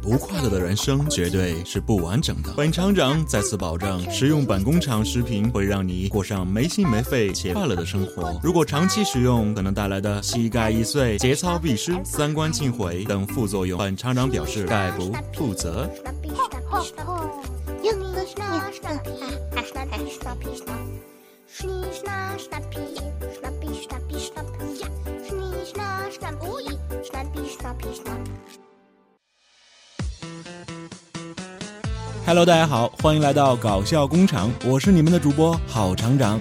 不快乐的人生绝对是不完整的。本厂长再次保证，食用本工厂食品会让你过上没心没肺且快乐的生活。如果长期食用，可能带来的膝盖易碎、节操必失、三观尽毁等副作用，本厂长表示概不负责。Hello，大家好，欢迎来到搞笑工厂，我是你们的主播郝厂长。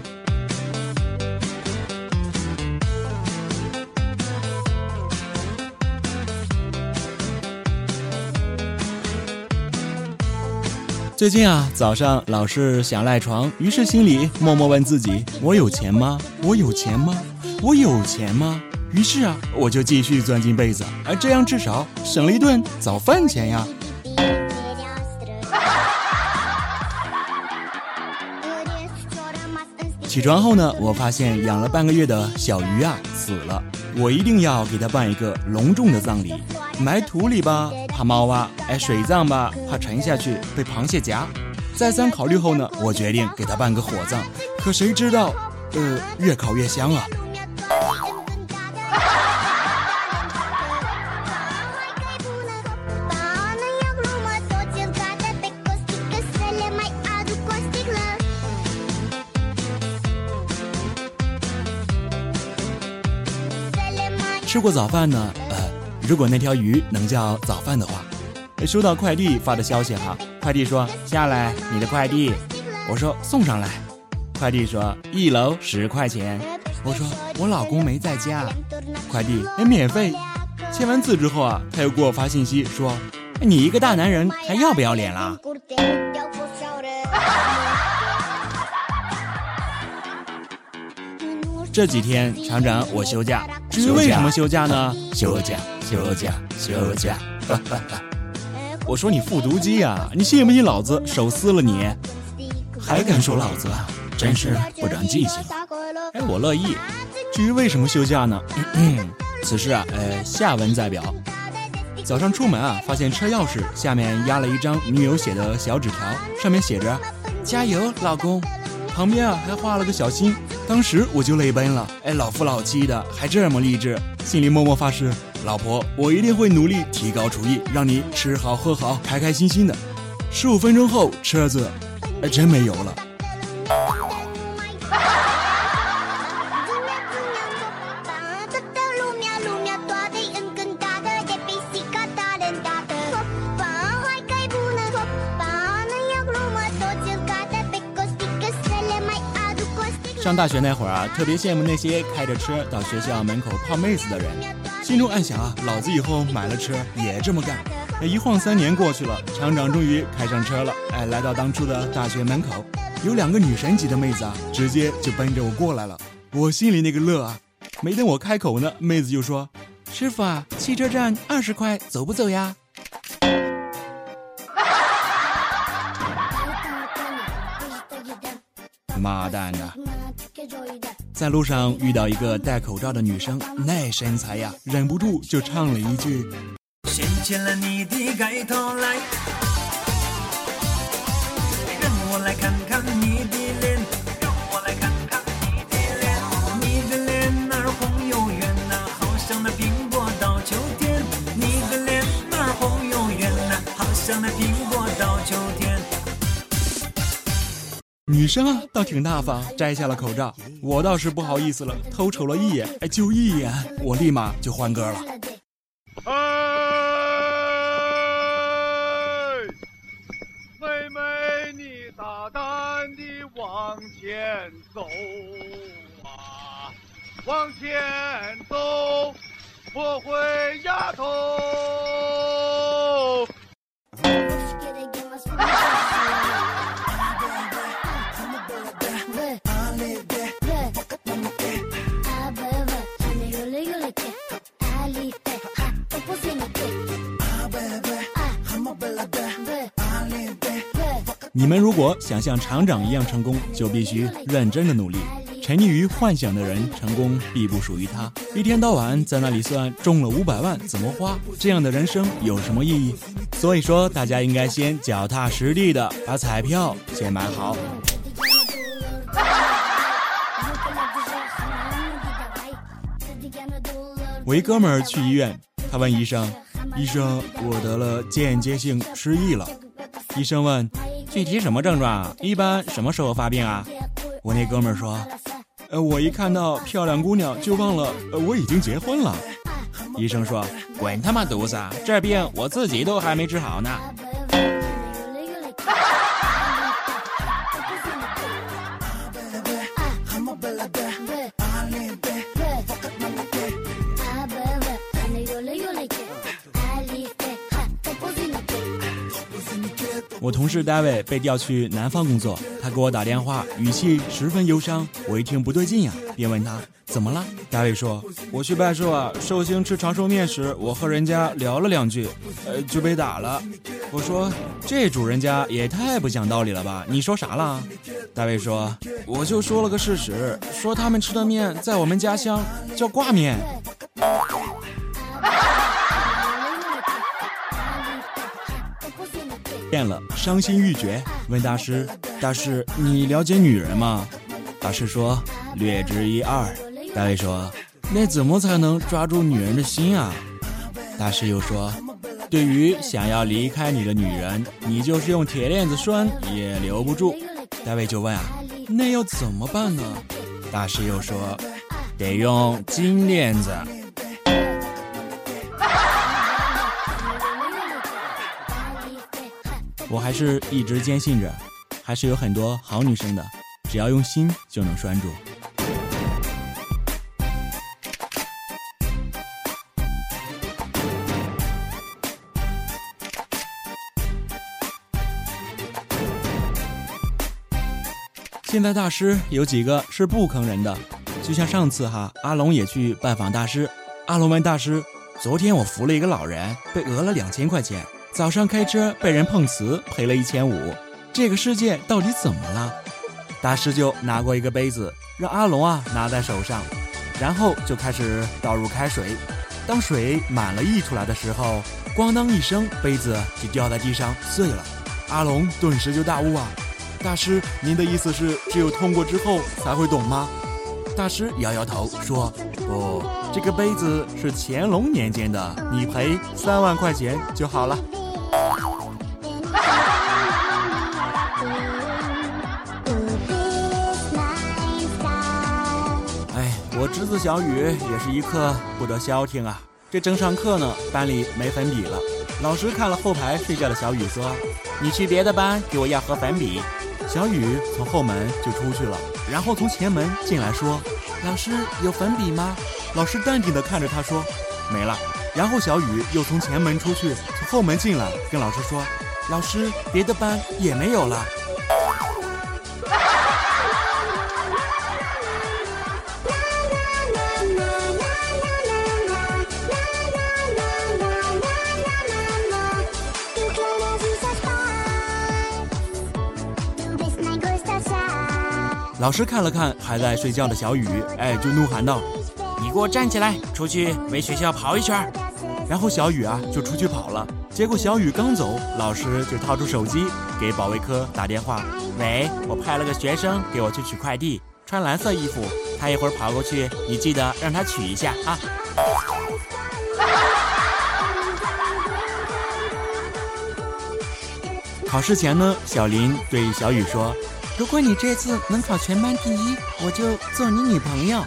最近啊，早上老是想赖床，于是心里默默问自己：我有钱吗？我有钱吗？我有钱吗？于是啊，我就继续钻进被子，而这样至少省了一顿早饭钱呀。起床后呢，我发现养了半个月的小鱼啊死了，我一定要给它办一个隆重的葬礼。埋土里吧，怕猫啊；哎，水葬吧，怕沉下去被螃蟹夹。再三考虑后呢，我决定给它办个火葬。可谁知道，呃，越烤越香啊！吃过早饭呢，呃，如果那条鱼能叫早饭的话，收到快递发的消息哈，快递说下来你的快递，我说送上来，快递说一楼十块钱，我说我老公没在家，快递哎免费，签完字之后啊，他又给我发信息说，你一个大男人还要不要脸啦？这几天厂长我休假。至于为什么休假呢？休假，休假，休假！我说你复读机呀，你信不信老子手撕了你？还敢说老子？真是不长记性！哎，我乐意。至于为什么休假呢？此事啊，呃，下文再表。早上出门啊，发现车钥匙下面压了一张女友写的小纸条，上面写着：“加油，老公。”旁边啊还画了个小心，当时我就泪奔了。哎，老夫老妻的还这么励志，心里默默发誓，老婆，我一定会努力提高厨艺，让你吃好喝好，开开心心的。十五分钟后，车子，哎，真没油了。上大学那会儿啊，特别羡慕那些开着车到学校门口泡妹子的人，心中暗想啊，老子以后买了车也这么干。一晃三年过去了，厂长终于开上车了，哎，来到当初的大学门口，有两个女神级的妹子啊，直接就奔着我过来了。我心里那个乐啊，没等我开口呢，妹子就说：“师傅啊，汽车站二十块，走不走呀？” 妈蛋的！在路上遇到一个戴口罩的女生，那身材呀，忍不住就唱了一句：“掀起了你的盖头来，让我来看看你的脸，让我来看看你的脸，你的脸那儿红又圆呐，好像那苹果到秋天，你的脸那儿红又圆呐，好像那苹果到秋天。”女生啊，倒挺大方，摘下了口罩。我倒是不好意思了，偷瞅了一眼，哎，就一眼，我立马就换歌了。哎，妹妹，你大胆地往前走啊，往前走，不会丫头。你们如果想像厂长一样成功，就必须认真的努力。沉溺于幻想的人，成功必不属于他。一天到晚在那里算中了五百万怎么花，这样的人生有什么意义？所以说，大家应该先脚踏实地的把彩票先买好。我一哥们儿去医院，他问医生：“医生，我得了间接性失忆了。”医生问：“具体什么症状啊？一般什么时候发病啊？”我那哥们儿说：“呃，我一看到漂亮姑娘就忘了呃我已经结婚了。”医生说：“滚他妈犊子！这病我自己都还没治好呢。”我同事大卫被调去南方工作，他给我打电话，语气十分忧伤。我一听不对劲呀，便问他怎么了。大卫说：“我去拜寿啊，寿星吃长寿面时，我和人家聊了两句，呃，就被打了。”我说：“这主人家也太不讲道理了吧？你说啥了大卫说：“我就说了个事实，说他们吃的面在我们家乡叫挂面。” 变了，伤心欲绝，问大师：“大师，你了解女人吗？”大师说：“略知一二。”大卫说：“那怎么才能抓住女人的心啊？”大师又说：“对于想要离开你的女人，你就是用铁链子拴也留不住。”大卫就问啊：“那要怎么办呢？”大师又说：“得用金链子。”我还是一直坚信着，还是有很多好女生的，只要用心就能拴住。现在大师有几个是不坑人的，就像上次哈，阿龙也去拜访大师，阿龙问大师：“昨天我扶了一个老人，被讹了两千块钱。”早上开车被人碰瓷，赔了一千五。这个世界到底怎么了？大师就拿过一个杯子，让阿龙啊拿在手上，然后就开始倒入开水。当水满了溢出来的时候，咣当一声，杯子就掉在地上碎了。阿龙顿时就大悟啊！大师，您的意思是只有痛过之后才会懂吗？大师摇摇头说：“不，这个杯子是乾隆年间的，你赔三万块钱就好了。”侄子小雨也是一刻不得消停啊！这正上课呢，班里没粉笔了。老师看了后排睡觉的小雨，说：“你去别的班给我要盒粉笔。”小雨从后门就出去了，然后从前门进来，说：“老师有粉笔吗？”老师淡定地看着他说：“没了。”然后小雨又从前门出去，从后门进来，跟老师说：“老师，别的班也没有了。”老师看了看还在睡觉的小雨，哎，就怒喊道：“你给我站起来，出去围学校跑一圈！”然后小雨啊就出去跑了。结果小雨刚走，老师就掏出手机给保卫科打电话：“喂，我派了个学生给我去取快递，穿蓝色衣服，他一会儿跑过去，你记得让他取一下啊。”考试前呢，小林对小雨说。如果你这次能考全班第一，我就做你女朋友。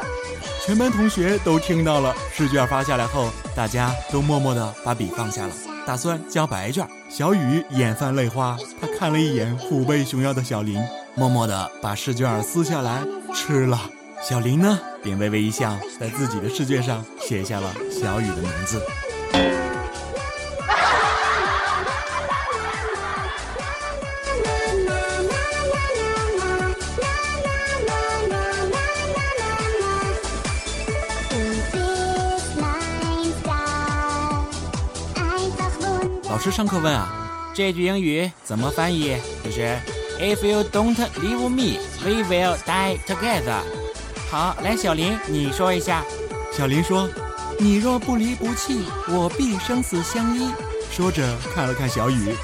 全班同学都听到了，试卷发下来后，大家都默默地把笔放下了，打算交白卷。小雨眼泛泪花，他看了一眼虎背熊腰的小林，默默地把试卷撕下来吃了。小林呢，便微微一笑，在自己的试卷上写下了小雨的名字。师上课问啊，这句英语怎么翻译？就是 If you don't leave me, we will die together。好，来，小林，你说一下。小林说：“你若不离不弃，我必生死相依。”说着看了看小雨，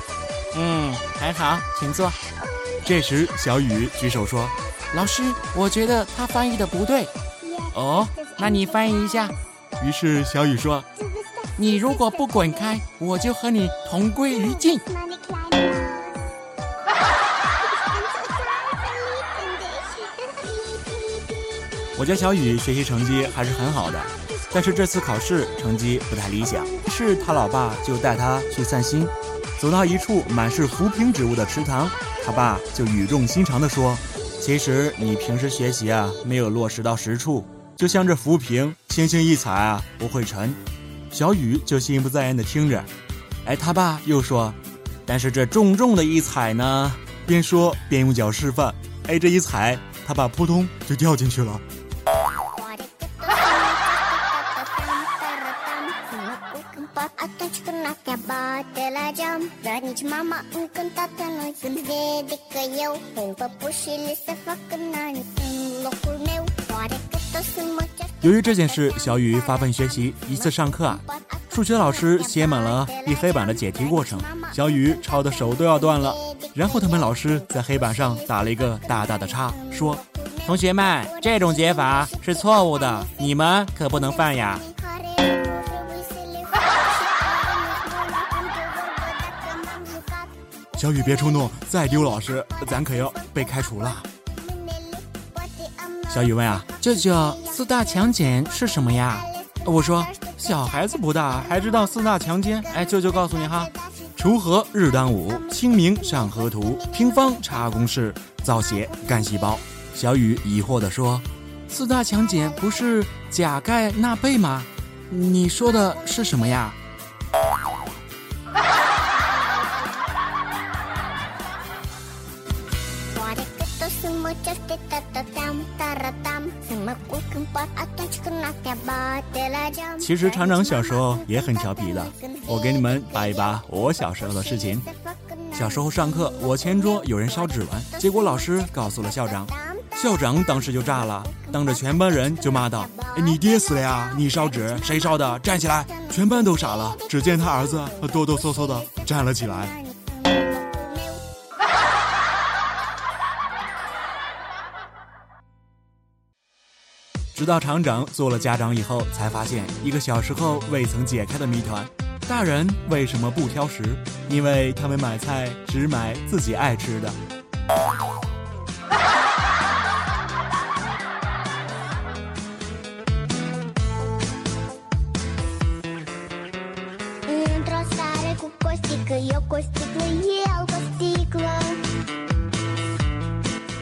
嗯，很好，请坐。这时小雨举手说：“老师，我觉得他翻译的不对。”哦，那你翻译一下。于是小雨说：“你如果不滚开，我就和你同归于尽。”我家小雨学习成绩还是很好的，但是这次考试成绩不太理想。于是他老爸就带他去散心，走到一处满是浮萍植物的池塘，他爸就语重心长地说：“其实你平时学习啊，没有落实到实处，就像这浮萍，轻轻一踩啊，不会沉。”小雨就心不在焉地听着。哎，他爸又说：“但是这重重的一踩呢？”边说边用脚示范。哎，这一踩，他爸扑通就掉进去了。由于这件事，小雨发奋学习。一次上课啊，数学老师写满了一黑板的解题过程，小雨抄的手都要断了。然后他们老师在黑板上打了一个大大的叉，说：“同学们，这种解法是错误的，你们可不能犯呀。”小雨别冲动，再丢老师，咱可要被开除了。小雨问啊，舅舅，四大强碱是什么呀？我说，小孩子不大还知道四大强奸？哎，舅舅告诉你哈，锄禾日当午，清明上河图，平方查公式，造血干细胞。小雨疑惑地说，四大强碱不是钾钙钠钡吗？你说的是什么呀？其实厂长小时候也很调皮的，我给你们扒一扒我小时候的事情。小时候上课，我前桌有人烧纸玩，结果老师告诉了校长，校长当时就炸了，当着全班人就骂道：“你爹死了呀！你烧纸，谁烧的？站起来！”全班都傻了，只见他儿子哆哆嗦嗦的站了起来。直到厂长做了家长以后，才发现一个小时候未曾解开的谜团：大人为什么不挑食？因为他们买菜只买自己爱吃的。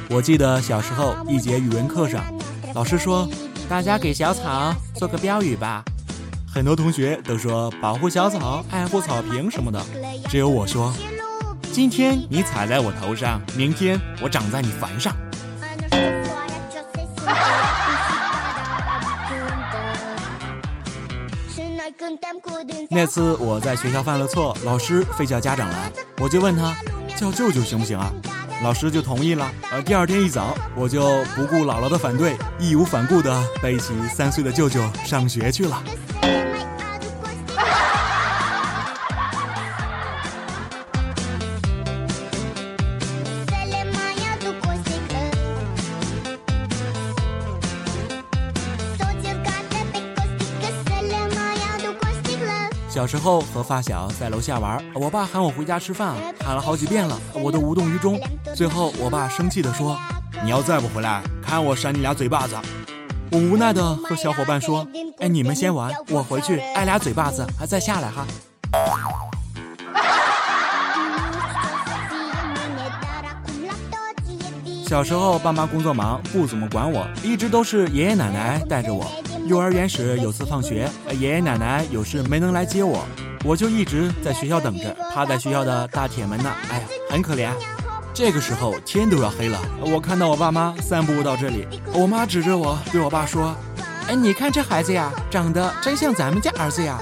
我记得小时候一节语文课上，老师说。大家给小草做个标语吧。很多同学都说保护小草、爱护草坪什么的，只有我说：今天你踩在我头上，明天我长在你坟上。那次我在学校犯了错，老师非叫家长来，我就问他叫舅舅行不行啊？老师就同意了。呃，第二天一早，我就不顾姥姥的反对，义无反顾地背起三岁的舅舅上学去了。小时候和发小在楼下玩，我爸喊我回家吃饭，喊了好几遍了，我都无动于衷。最后，我爸生气地说：“你要再不回来，看我扇你俩嘴巴子！”我无奈地和小伙伴说：“哎，你们先玩，我回去挨俩嘴巴子，还再下来哈。”小时候，爸妈工作忙，不怎么管我，一直都是爷爷奶奶带着我。幼儿园时有次放学，爷爷奶奶有事没能来接我，我就一直在学校等着，趴在学校的大铁门那，哎呀，很可怜。这个时候天都要黑了，我看到我爸妈散步到这里，我妈指着我对我爸说：“哎，你看这孩子呀，长得真像咱们家儿子呀。”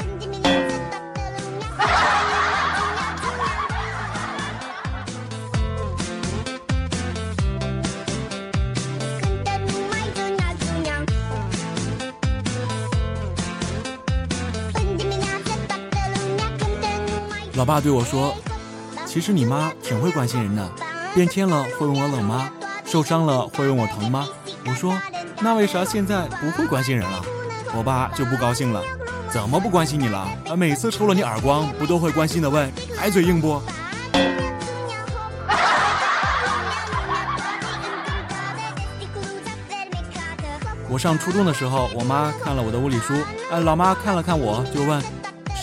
我爸对我说：“其实你妈挺会关心人的，变天了会问我冷吗？受伤了会问我疼吗？”我说：“那为啥现在不会关心人了？”我爸就不高兴了：“怎么不关心你了？啊，每次抽了你耳光，不都会关心的问，还嘴硬不？”我上初中的时候，我妈看了我的物理书，哎，老妈看了看我，就问。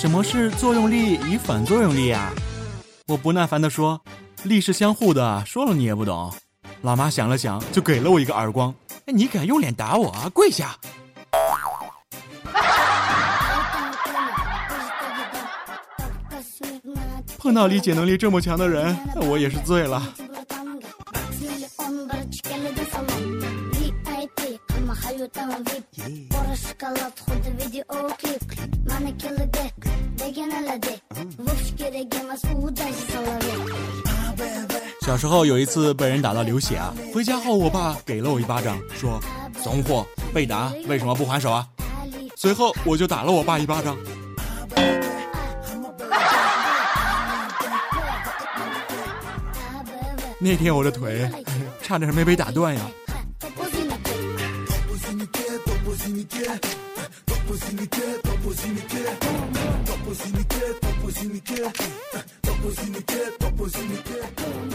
什么是作用力与反作用力啊？我不耐烦地说：“力是相互的，说了你也不懂。”老妈想了想，就给了我一个耳光。哎，你敢用脸打我？啊？跪下！碰到理解能力这么强的人，我也是醉了。小时候有一次被人打到流血啊，回家后我爸给了我一巴掌，说：“怂货，被打为什么不还手啊？”随后我就打了我爸一巴掌。那天我的腿差点没被打断呀。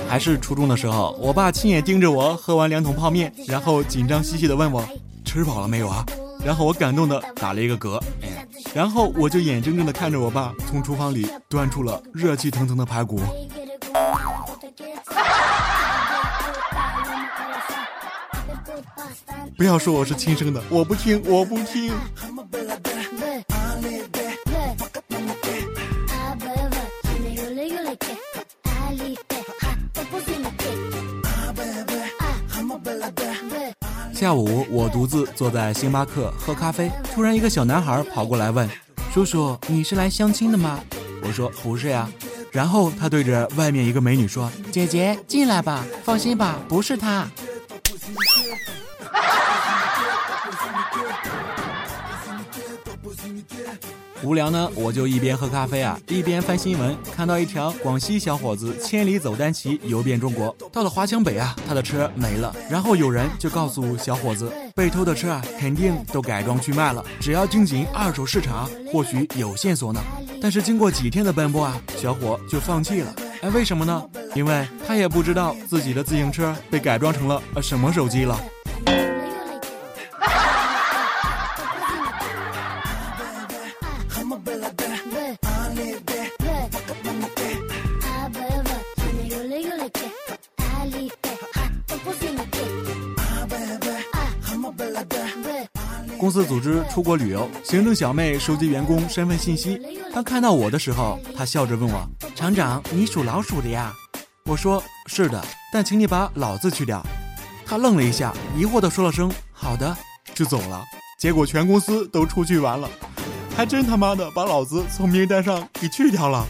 还是初中的时候，我爸亲眼盯着我喝完两桶泡面，然后紧张兮兮的问我吃饱了没有啊？然后我感动的打了一个嗝，然后我就眼睁睁的看着我爸从厨房里端出了热气腾腾的排骨。不要说我是亲生的，我不听，我不听。下午，我独自坐在星巴克喝咖啡，突然一个小男孩跑过来问：“叔叔，你是来相亲的吗？”我说：“不是呀。”然后他对着外面一个美女说：“姐姐，进来吧，放心吧，不是他。”无聊呢，我就一边喝咖啡啊，一边翻新闻，看到一条广西小伙子千里走单骑游遍中国，到了华强北啊，他的车没了，然后有人就告诉小伙子，被偷的车啊，肯定都改装去卖了，只要盯紧二手市场，或许有线索呢。但是经过几天的奔波啊，小伙就放弃了。哎，为什么呢？因为他也不知道自己的自行车被改装成了什么手机了。公司组织出国旅游，行政小妹收集员工身份信息。当看到我的时候，她笑着问我：“厂长，你属老鼠的呀？”我说：“是的，但请你把老字去掉。”她愣了一下，疑惑地说了声“好的”，就走了。结果全公司都出去玩了，还真他妈的把老子从名单上给去掉了。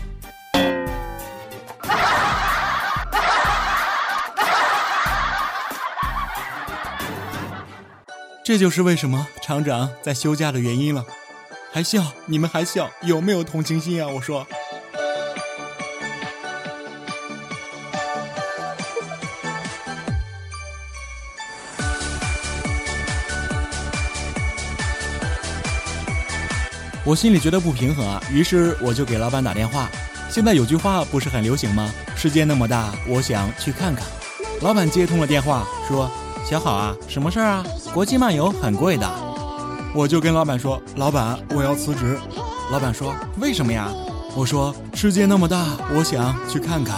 这就是为什么厂长在休假的原因了，还笑？你们还笑？有没有同情心啊？我说。我心里觉得不平衡啊，于是我就给老板打电话。现在有句话不是很流行吗？世界那么大，我想去看看。老板接通了电话，说。小好啊，什么事儿啊？国际漫游很贵的，我就跟老板说：“老板，我要辞职。”老板说：“为什么呀？”我说：“世界那么大，我想去看看。”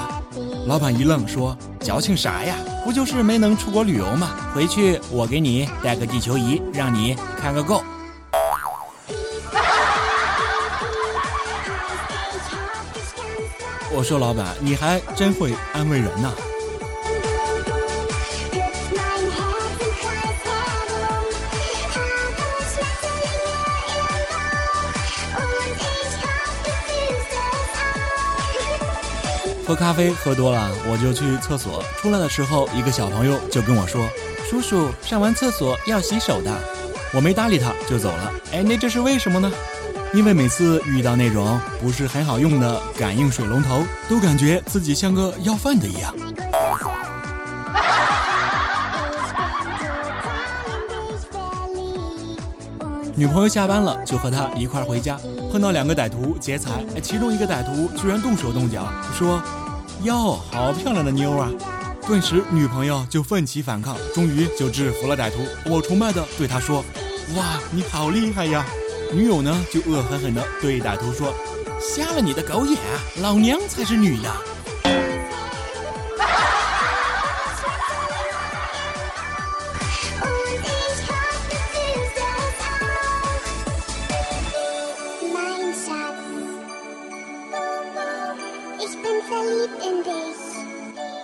老板一愣，说：“矫情啥呀？不就是没能出国旅游吗？回去我给你带个地球仪，让你看个够。”我说：“老板，你还真会安慰人呐。”喝咖啡喝多了，我就去厕所。出来的时候，一个小朋友就跟我说：“叔叔，上完厕所要洗手的。”我没搭理他，就走了。哎，那这是为什么呢？因为每次遇到那种不是很好用的感应水龙头，都感觉自己像个要饭的一样。女朋友下班了，就和他一块回家，碰到两个歹徒劫财，其中一个歹徒居然动手动脚，说：“哟，好漂亮的妞啊！”顿时女朋友就奋起反抗，终于就制服了歹徒。我崇拜的对他说：“哇，你好厉害呀！”女友呢就恶狠狠地对歹徒说：“瞎了你的狗眼，老娘才是女的！”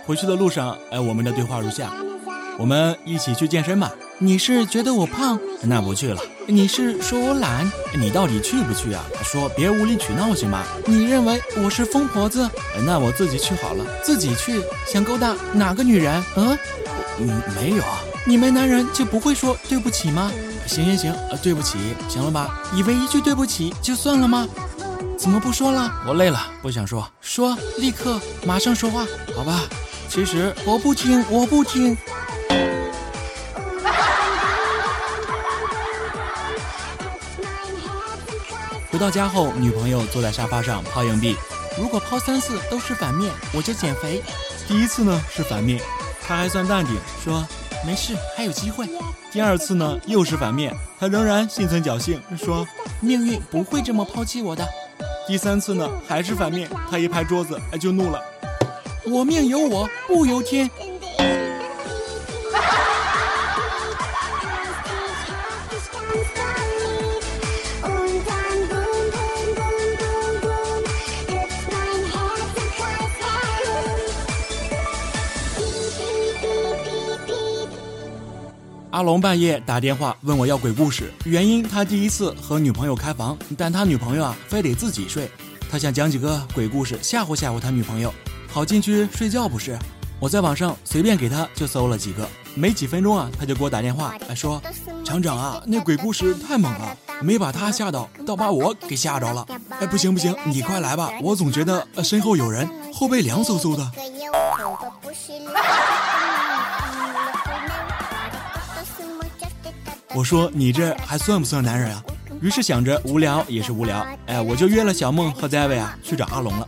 回去的路上，哎，我们的对话如下：我们一起去健身吧。你是觉得我胖？那不去了。你是说我懒？你到底去不去啊？说别无理取闹行吗？你认为我是疯婆子？那我自己去好了。自己去？想勾搭哪个女人？嗯，嗯，没有。你没男人就不会说对不起吗？行行行，对不起，行了吧？以为一句对不起就算了吗？怎么不说了？我累了，不想说。说，立刻，马上说话，好吧？其实我不听，我不听。回到家后，女朋友坐在沙发上抛硬币。如果抛三次都是反面，我就减肥。第一次呢是反面，她还算淡定，说没事，还有机会。第二次呢又是反面，她仍然心存侥幸，说命运不会这么抛弃我的。第三次呢还是反面，他一拍桌子，哎就怒了。我命由我不由天。阿龙半夜打电话问我要鬼故事，原因他第一次和女朋友开房，但他女朋友啊非得自己睡，他想讲几个鬼故事吓唬吓唬他女朋友。好进去睡觉不是？我在网上随便给他就搜了几个，没几分钟啊，他就给我打电话，哎说厂长啊，那鬼故事太猛了，没把他吓到，倒把我给吓着了。哎，不行不行，你快来吧，我总觉得身后有人，后背凉飕飕的。我说你这还算不算男人啊？于是想着无聊也是无聊，哎，我就约了小梦和 David 啊去找阿龙了。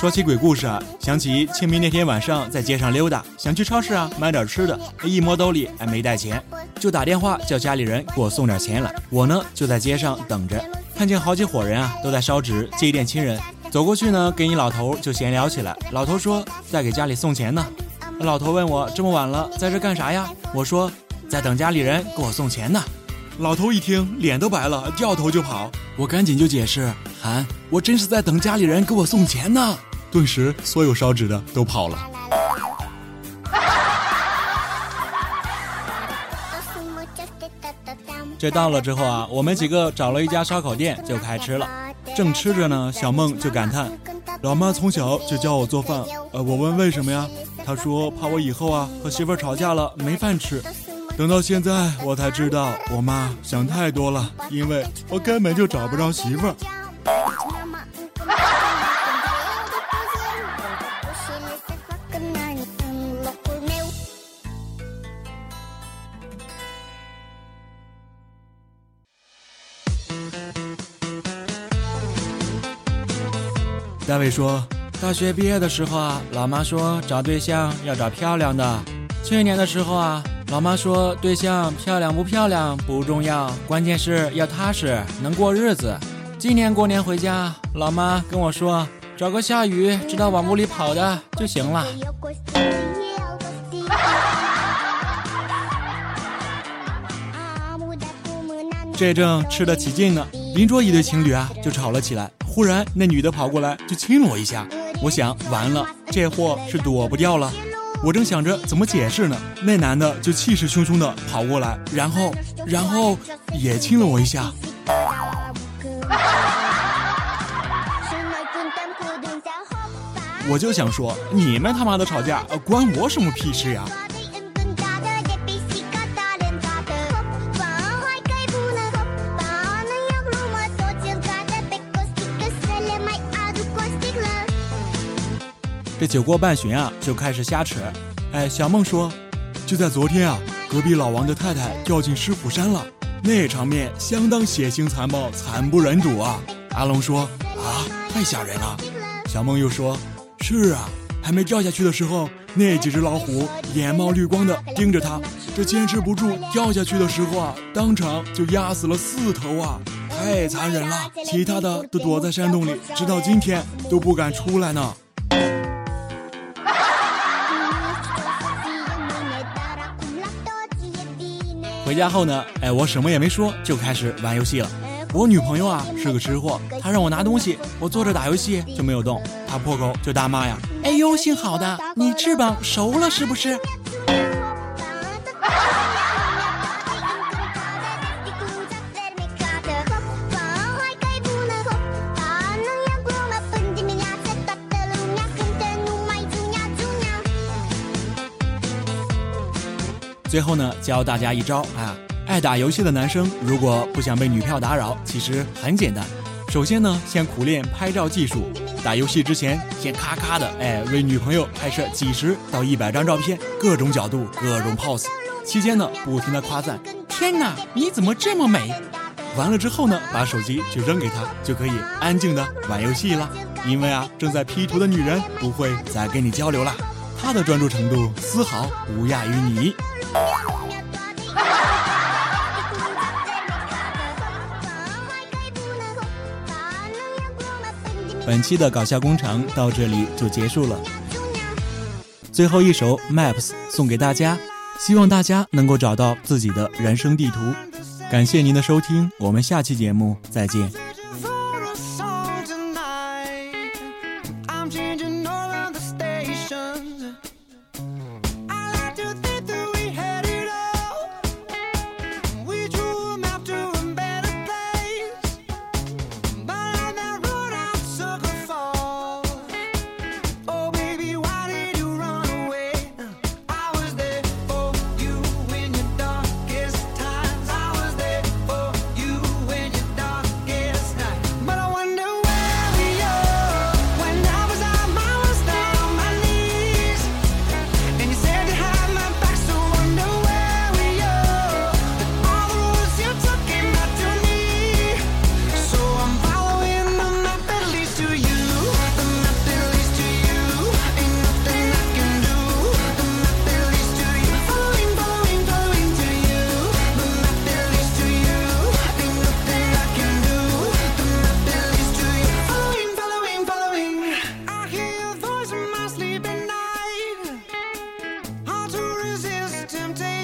说起鬼故事啊，想起清明那天晚上在街上溜达，想去超市啊买点吃的，一摸兜里还没带钱，就打电话叫家里人给我送点钱来。我呢就在街上等着，看见好几伙人啊都在烧纸祭奠亲人，走过去呢跟一老头就闲聊起来。老头说在给家里送钱呢。老头问我这么晚了在这干啥呀？我说在等家里人给我送钱呢。老头一听脸都白了，掉头就跑。我赶紧就解释，喊我真是在等家里人给我送钱呢。顿时所有烧纸的都跑了。这到了之后啊，我们几个找了一家烧烤店就开吃了。正吃着呢，小梦就感叹：“老妈从小就教我做饭。”呃，我问为什么呀？她说怕我以后啊和媳妇吵架了没饭吃。等到现在，我才知道我妈想太多了，因为我根本就找不着媳妇儿。大卫说，大学毕业的时候啊，老妈说找对象要找漂亮的。去年的时候啊。老妈说：“对象漂亮不漂亮不重要，关键是要踏实，能过日子。”今年过年回家，老妈跟我说：“找个下雨知道往屋里跑的就行了。”这正吃得起劲呢，邻桌一对情侣啊就吵了起来。忽然那女的跑过来就亲了我一下，我想完了，这货是躲不掉了。我正想着怎么解释呢，那男的就气势汹汹的跑过来，然后，然后也亲了我一下。我就想说，你们他妈的吵架关我什么屁事呀？酒过半巡啊，就开始瞎扯。哎，小梦说，就在昨天啊，隔壁老王的太太掉进狮虎山了，那场面相当血腥残暴，惨不忍睹啊。阿龙说，啊，太吓人了。小梦又说，是啊，还没掉下去的时候，那几只老虎眼冒绿光的盯着他，这坚持不住掉下去的时候啊，当场就压死了四头啊，太残忍了。其他的都躲在山洞里，直到今天都不敢出来呢。回家后呢，哎，我什么也没说，就开始玩游戏了。我女朋友啊是个吃货，她让我拿东西，我坐着打游戏就没有动，她破口就大骂呀：“哎呦，姓郝的，你翅膀熟了是不是？”最后呢，教大家一招啊！爱打游戏的男生，如果不想被女票打扰，其实很简单。首先呢，先苦练拍照技术。打游戏之前，先咔咔的哎为女朋友拍摄几十到一百张照片，各种角度，各种 pose。期间呢，不停的夸赞：“天哪，你怎么这么美！”完了之后呢，把手机就扔给她，就可以安静的玩游戏了。因为啊，正在 P 图的女人不会再跟你交流了，她的专注程度丝毫不亚于你。本期的搞笑工程到这里就结束了。最后一首 Maps 送给大家，希望大家能够找到自己的人生地图。感谢您的收听，我们下期节目再见。temptation.